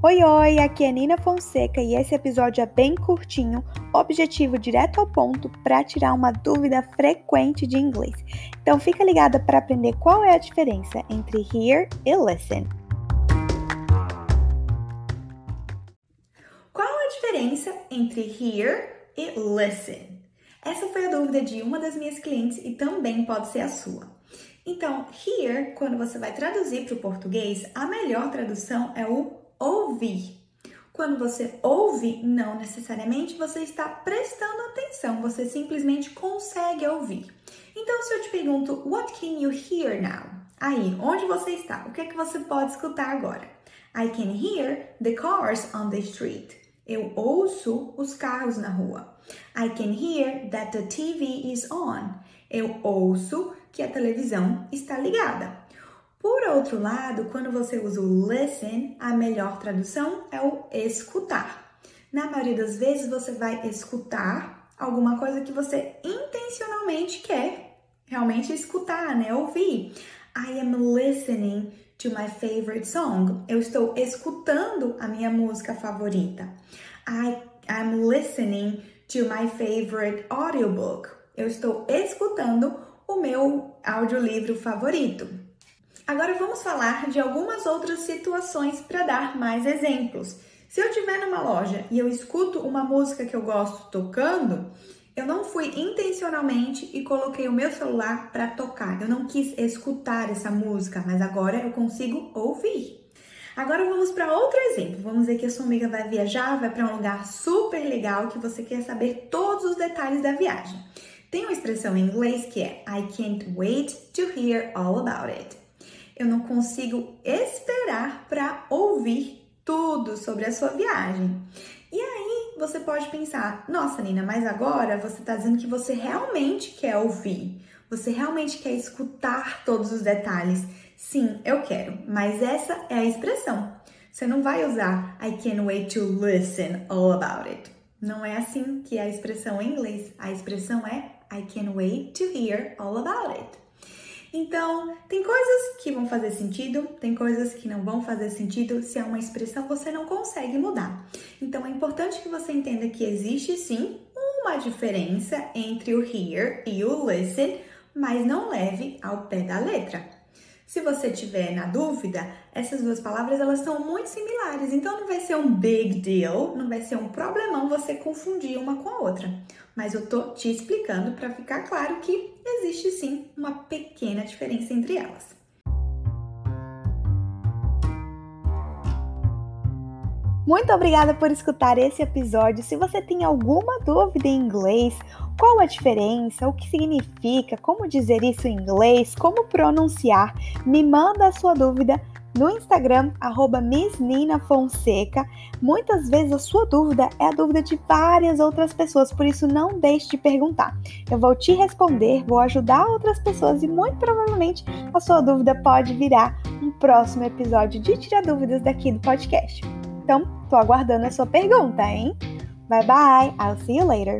Oi, oi, aqui é Nina Fonseca e esse episódio é bem curtinho, objetivo direto ao ponto para tirar uma dúvida frequente de inglês. Então fica ligada para aprender qual é a diferença entre hear e listen. Qual a diferença entre hear e listen? Essa foi a dúvida de uma das minhas clientes e também pode ser a sua. Então, hear, quando você vai traduzir para o português, a melhor tradução é o ouvir. Quando você ouve, não necessariamente você está prestando atenção, você simplesmente consegue ouvir. Então, se eu te pergunto, what can you hear now? Aí, onde você está? O que é que você pode escutar agora? I can hear the cars on the street. Eu ouço os carros na rua. I can hear that the TV is on. Eu ouço que a televisão está ligada. Por outro lado, quando você usa o listen, a melhor tradução é o escutar. Na maioria das vezes, você vai escutar alguma coisa que você intencionalmente quer realmente escutar, né? Ouvir. I am listening to my favorite song. Eu estou escutando a minha música favorita. I am listening to my favorite audiobook. Eu estou escutando o meu audiolivro favorito. Agora vamos falar de algumas outras situações para dar mais exemplos. Se eu estiver numa loja e eu escuto uma música que eu gosto tocando, eu não fui intencionalmente e coloquei o meu celular para tocar. Eu não quis escutar essa música, mas agora eu consigo ouvir. Agora vamos para outro exemplo. Vamos dizer que a sua amiga vai viajar, vai para um lugar super legal que você quer saber todos os detalhes da viagem. Tem uma expressão em inglês que é I can't wait to hear all about it eu não consigo esperar para ouvir tudo sobre a sua viagem. E aí você pode pensar: nossa, Nina, mas agora você está dizendo que você realmente quer ouvir, você realmente quer escutar todos os detalhes. Sim, eu quero, mas essa é a expressão. Você não vai usar I can't wait to listen all about it. Não é assim que é a expressão em inglês. A expressão é I can't wait to hear all about it. Então, tem coisas que vão fazer sentido, tem coisas que não vão fazer sentido. Se é uma expressão, você não consegue mudar. Então, é importante que você entenda que existe sim uma diferença entre o hear e o listen, mas não leve ao pé da letra. Se você tiver na dúvida, essas duas palavras elas são muito similares, então não vai ser um big deal, não vai ser um problemão você confundir uma com a outra. Mas eu tô te explicando para ficar claro que existe sim uma pequena diferença entre elas. Muito obrigada por escutar esse episódio. Se você tem alguma dúvida em inglês, qual a diferença, o que significa, como dizer isso em inglês, como pronunciar, me manda a sua dúvida no Instagram, arroba Fonseca. Muitas vezes a sua dúvida é a dúvida de várias outras pessoas, por isso não deixe de perguntar. Eu vou te responder, vou ajudar outras pessoas e muito provavelmente a sua dúvida pode virar um próximo episódio de Tira Dúvidas daqui do podcast. Então, tô aguardando a sua pergunta, hein? Bye bye, I'll see you later.